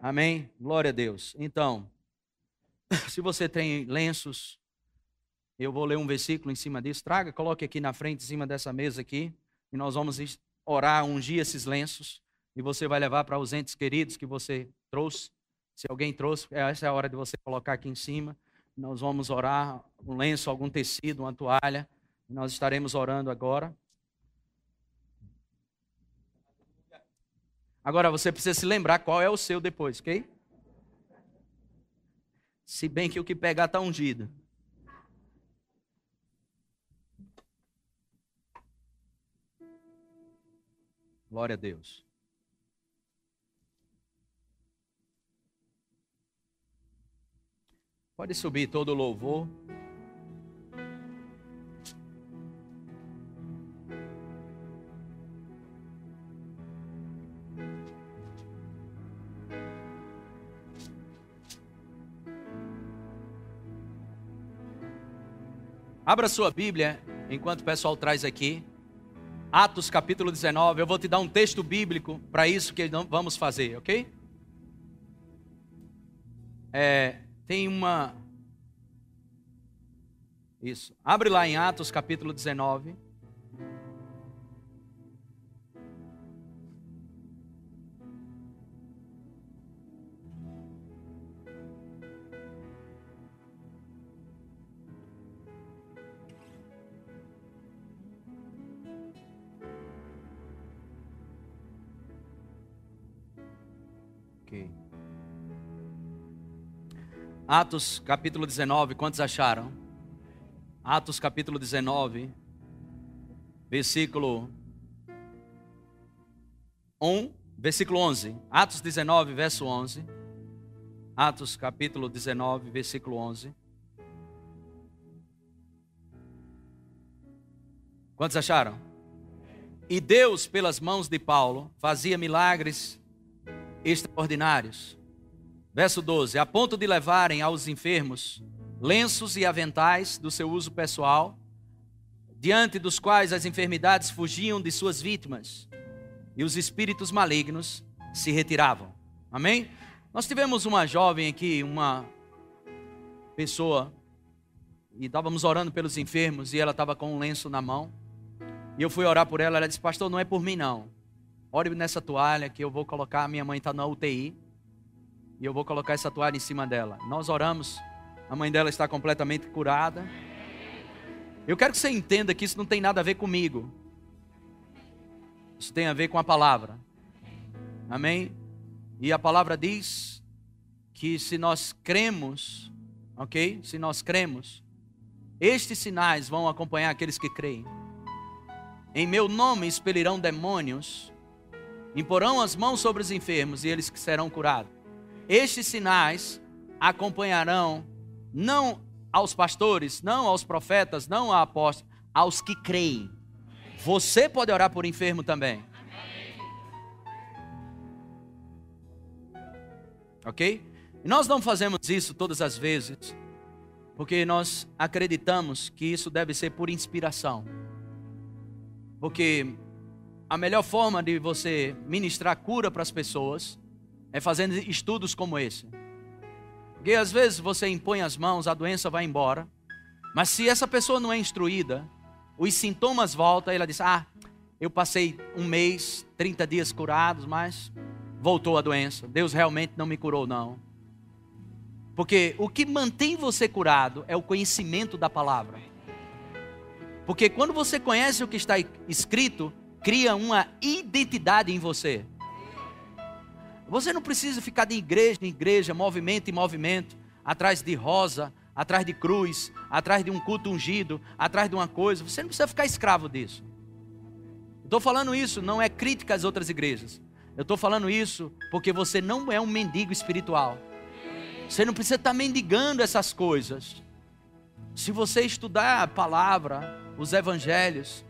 Speaker 1: Amém. Glória a Deus. Então, (laughs) se você tem lenços, eu vou ler um versículo em cima disso. Traga, coloque aqui na frente, em cima dessa mesa aqui, e nós vamos orar, ungir esses lenços, e você vai levar para os entes queridos que você trouxe. Se alguém trouxe, essa é a hora de você colocar aqui em cima. Nós vamos orar um lenço, algum tecido, uma toalha. Nós estaremos orando agora. Agora você precisa se lembrar qual é o seu depois, ok? Se bem que o que pegar está ungido. Glória a Deus. Pode subir todo o louvor. Abra sua Bíblia enquanto o pessoal traz aqui. Atos capítulo 19. Eu vou te dar um texto bíblico para isso que vamos fazer, ok? É, tem uma. Isso. Abre lá em Atos capítulo 19. Atos capítulo 19, quantos acharam? Atos capítulo 19, versículo 1, versículo 11. Atos 19, verso 11. Atos capítulo 19, versículo 11. Quantos acharam? E Deus, pelas mãos de Paulo, fazia milagres extraordinários Verso 12: A ponto de levarem aos enfermos lenços e aventais do seu uso pessoal, diante dos quais as enfermidades fugiam de suas vítimas e os espíritos malignos se retiravam. Amém? Nós tivemos uma jovem aqui, uma pessoa, e estávamos orando pelos enfermos e ela estava com um lenço na mão. E eu fui orar por ela, ela disse: Pastor, não é por mim não. Ore nessa toalha que eu vou colocar. Minha mãe está na UTI e eu vou colocar essa toalha em cima dela. Nós oramos, a mãe dela está completamente curada. Eu quero que você entenda que isso não tem nada a ver comigo. Isso tem a ver com a palavra. Amém? E a palavra diz que se nós cremos, ok? Se nós cremos, estes sinais vão acompanhar aqueles que creem. Em meu nome expelirão demônios, imporão as mãos sobre os enfermos e eles serão curados. Estes sinais acompanharão não aos pastores, não aos profetas, não a apóstolos, aos que creem. Você pode orar por enfermo também. Ok? Nós não fazemos isso todas as vezes, porque nós acreditamos que isso deve ser por inspiração. Porque a melhor forma de você ministrar cura para as pessoas é fazendo estudos como esse. Porque às vezes você impõe as mãos, a doença vai embora. Mas se essa pessoa não é instruída, os sintomas voltam, ela diz: Ah, eu passei um mês, 30 dias curados, mas voltou a doença. Deus realmente não me curou, não. Porque o que mantém você curado é o conhecimento da palavra. Porque quando você conhece o que está escrito, cria uma identidade em você. Você não precisa ficar de igreja em igreja, movimento em movimento, atrás de rosa, atrás de cruz, atrás de um culto ungido, atrás de uma coisa. Você não precisa ficar escravo disso. Estou falando isso, não é crítica às outras igrejas. Eu estou falando isso porque você não é um mendigo espiritual. Você não precisa estar mendigando essas coisas. Se você estudar a palavra, os evangelhos,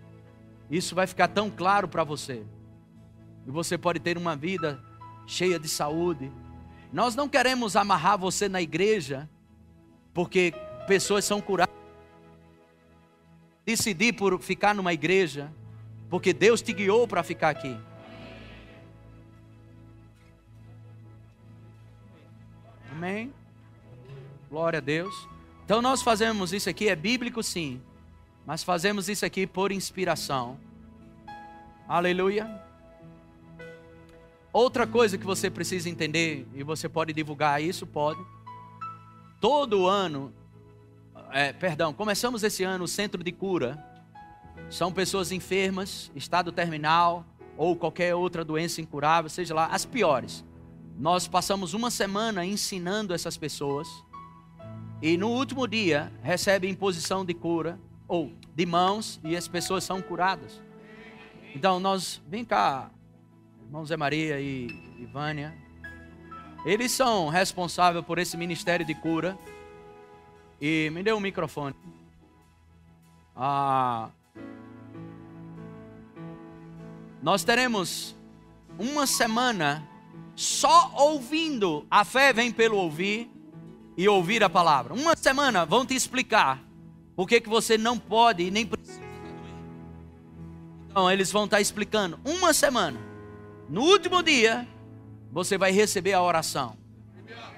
Speaker 1: isso vai ficar tão claro para você. E você pode ter uma vida cheia de saúde. Nós não queremos amarrar você na igreja, porque pessoas são curadas. Decidir por ficar numa igreja, porque Deus te guiou para ficar aqui. Amém? Glória a Deus. Então nós fazemos isso aqui, é bíblico sim, mas fazemos isso aqui por inspiração. Aleluia. Outra coisa que você precisa entender, e você pode divulgar isso, pode. Todo ano, é, perdão, começamos esse ano o centro de cura. São pessoas enfermas, estado terminal ou qualquer outra doença incurável, seja lá, as piores. Nós passamos uma semana ensinando essas pessoas e no último dia recebe imposição de cura ou de mãos e as pessoas são curadas. Então nós, vem cá, irmão Zé Maria e, e Vânia, eles são responsáveis por esse ministério de cura. E me dê um microfone. Ah, nós teremos uma semana só ouvindo. A fé vem pelo ouvir e ouvir a palavra. Uma semana vão te explicar por que você não pode e nem precisa Então, eles vão estar explicando. Uma semana. No último dia, você vai receber a oração.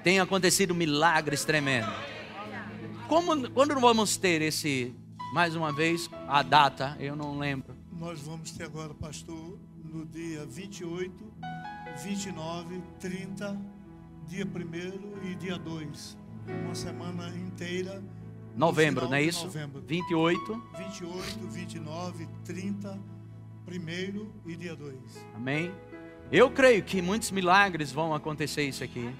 Speaker 1: Tem acontecido milagres tremendos. Como, quando vamos ter esse, mais uma vez, a data? Eu não lembro.
Speaker 2: Nós vamos ter agora, pastor, no dia 28, 29, 30, dia 1 e dia 2. Uma semana inteira.
Speaker 1: Novembro, não é isso?
Speaker 2: Novembro.
Speaker 1: 28.
Speaker 2: 28, 29, 30, 1 e dia 2.
Speaker 1: Amém. Eu creio que muitos milagres vão acontecer isso aqui.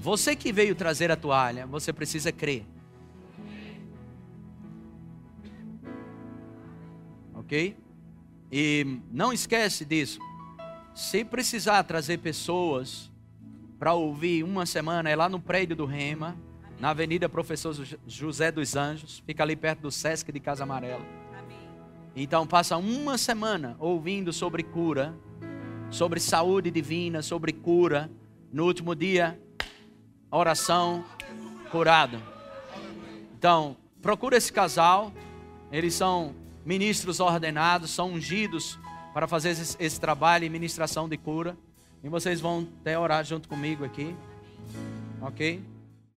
Speaker 1: Você que veio trazer a toalha, você precisa crer. Ok? E não esquece disso. Se precisar trazer pessoas para ouvir uma semana, é lá no prédio do Rema, na Avenida Professor José dos Anjos, fica ali perto do Sesc de Casa Amarela. Então passa uma semana ouvindo sobre cura, sobre saúde divina, sobre cura. No último dia, oração, curado. Então, procura esse casal. Eles são ministros ordenados, são ungidos para fazer esse, esse trabalho e ministração de cura. E vocês vão até orar junto comigo aqui. Ok?